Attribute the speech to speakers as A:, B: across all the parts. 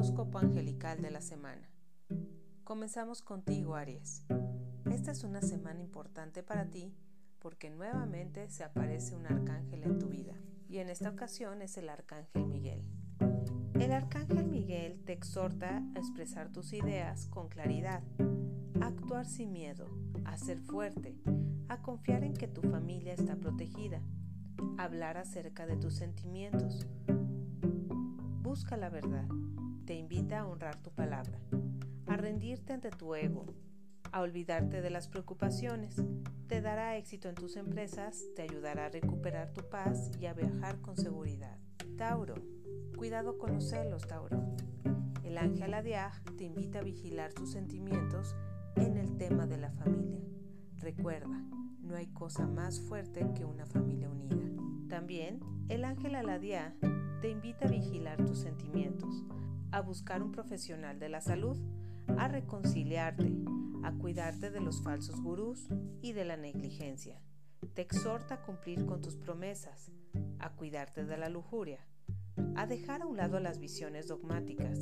A: horóscopo angelical de la semana. Comenzamos contigo, Aries. Esta es una semana importante para ti porque nuevamente se aparece un arcángel en tu vida y en esta ocasión es el arcángel Miguel. El arcángel Miguel te exhorta a expresar tus ideas con claridad, a actuar sin miedo, a ser fuerte, a confiar en que tu familia está protegida, a hablar acerca de tus sentimientos, busca la verdad. Te invita a honrar tu palabra, a rendirte ante tu ego, a olvidarte de las preocupaciones. Te dará éxito en tus empresas, te ayudará a recuperar tu paz y a viajar con seguridad. Tauro, cuidado con los celos, Tauro. El ángel Adiaj te invita a vigilar tus sentimientos en el tema de la familia. Recuerda, no hay cosa más fuerte que una familia unida. También, el ángel Aladia te invita a vigilar tus sentimientos, a buscar un profesional de la salud, a reconciliarte, a cuidarte de los falsos gurús y de la negligencia. Te exhorta a cumplir con tus promesas, a cuidarte de la lujuria, a dejar a un lado las visiones dogmáticas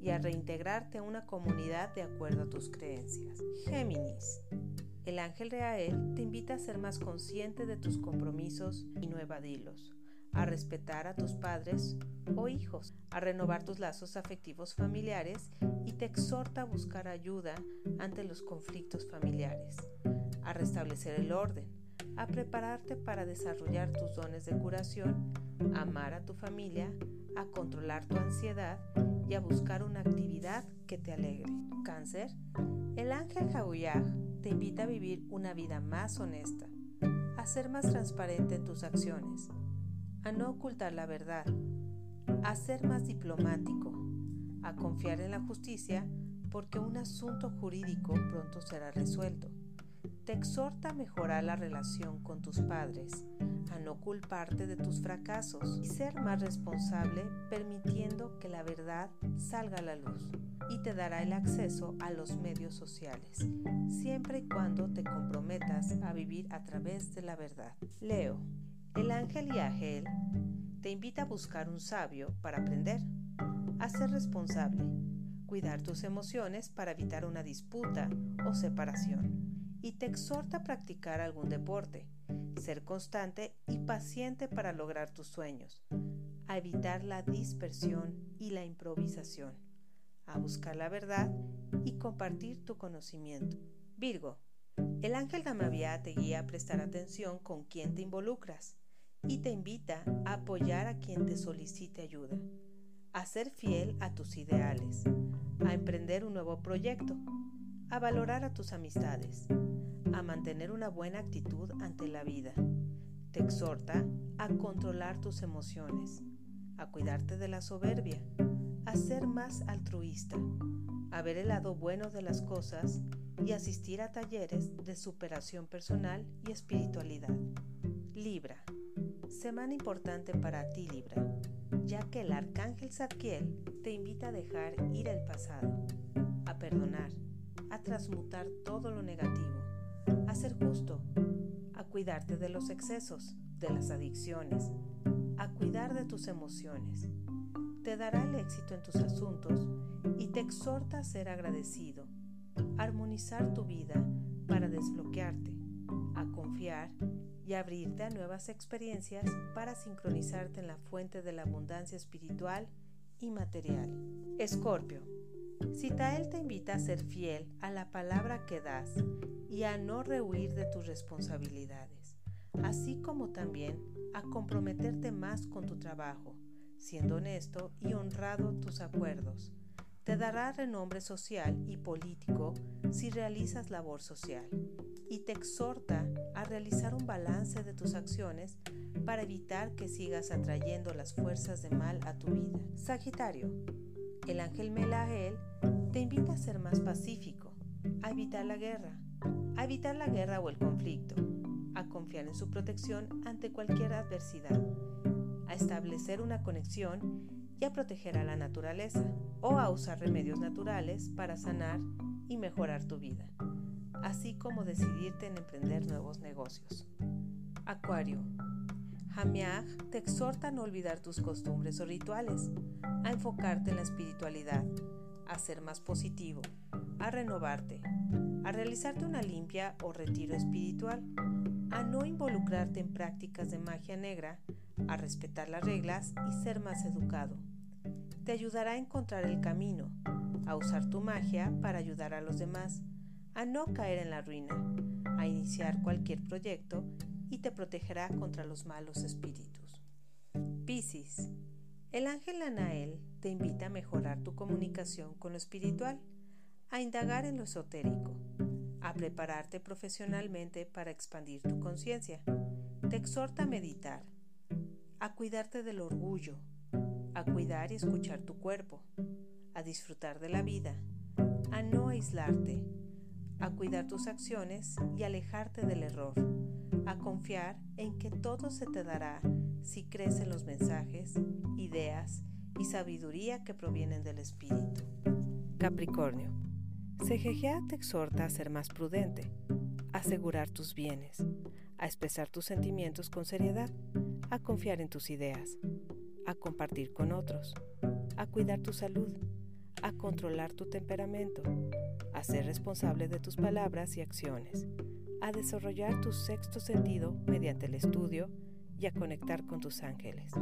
A: y a reintegrarte a una comunidad de acuerdo a tus creencias. Géminis. El ángel Reael te invita a ser más consciente de tus compromisos y no evadirlos a respetar a tus padres o hijos, a renovar tus lazos afectivos familiares y te exhorta a buscar ayuda ante los conflictos familiares, a restablecer el orden, a prepararte para desarrollar tus dones de curación, a amar a tu familia, a controlar tu ansiedad y a buscar una actividad que te alegre. Cáncer, el ángel Jauyaj te invita a vivir una vida más honesta, a ser más transparente en tus acciones, a no ocultar la verdad, a ser más diplomático, a confiar en la justicia porque un asunto jurídico pronto será resuelto. Te exhorta a mejorar la relación con tus padres, a no culparte de tus fracasos y ser más responsable permitiendo que la verdad salga a la luz y te dará el acceso a los medios sociales, siempre y cuando te comprometas a vivir a través de la verdad. Leo, el ángel Yahel te invita a buscar un sabio para aprender, a ser responsable, cuidar tus emociones para evitar una disputa o separación, y te exhorta a practicar algún deporte, ser constante y paciente para lograr tus sueños, a evitar la dispersión y la improvisación, a buscar la verdad y compartir tu conocimiento. Virgo, el ángel Gamavia te guía a prestar atención con quién te involucras y te invita a apoyar a quien te solicite ayuda, a ser fiel a tus ideales, a emprender un nuevo proyecto, a valorar a tus amistades, a mantener una buena actitud ante la vida. Te exhorta a controlar tus emociones, a cuidarte de la soberbia, a ser más altruista, a ver el lado bueno de las cosas y asistir a talleres de superación personal y espiritualidad. Libra Semana importante para ti Libra, ya que el arcángel Zadkiel te invita a dejar ir el pasado, a perdonar, a transmutar todo lo negativo, a ser justo, a cuidarte de los excesos, de las adicciones, a cuidar de tus emociones. Te dará el éxito en tus asuntos y te exhorta a ser agradecido, a armonizar tu vida para desbloquearte, a confiar y abrirte a nuevas experiencias para sincronizarte en la fuente de la abundancia espiritual y material. Escorpio. Citael te invita a ser fiel a la palabra que das y a no rehuir de tus responsabilidades, así como también a comprometerte más con tu trabajo, siendo honesto y honrado tus acuerdos. Te dará renombre social y político si realizas labor social y te exhorta a realizar un balance de tus acciones para evitar que sigas atrayendo las fuerzas de mal a tu vida. Sagitario, el ángel Melael te invita a ser más pacífico, a evitar la guerra, a evitar la guerra o el conflicto, a confiar en su protección ante cualquier adversidad, a establecer una conexión y a proteger a la naturaleza o a usar remedios naturales para sanar y mejorar tu vida así como decidirte en emprender nuevos negocios. Acuario. Jamiaj te exhorta a no olvidar tus costumbres o rituales, a enfocarte en la espiritualidad, a ser más positivo, a renovarte, a realizarte una limpia o retiro espiritual, a no involucrarte en prácticas de magia negra, a respetar las reglas y ser más educado. Te ayudará a encontrar el camino, a usar tu magia para ayudar a los demás, a no caer en la ruina, a iniciar cualquier proyecto y te protegerá contra los malos espíritus. Piscis. El ángel Anael te invita a mejorar tu comunicación con lo espiritual, a indagar en lo esotérico, a prepararte profesionalmente para expandir tu conciencia. Te exhorta a meditar, a cuidarte del orgullo, a cuidar y escuchar tu cuerpo, a disfrutar de la vida, a no aislarte, a cuidar tus acciones y alejarte del error, a confiar en que todo se te dará si crees en los mensajes, ideas y sabiduría que provienen del Espíritu. Capricornio. Segejea te exhorta a ser más prudente, a asegurar tus bienes, a expresar tus sentimientos con seriedad, a confiar en tus ideas, a compartir con otros, a cuidar tu salud, a controlar tu temperamento, a ser responsable de tus palabras y acciones, a desarrollar tu sexto sentido mediante el estudio y a conectar con tus ángeles.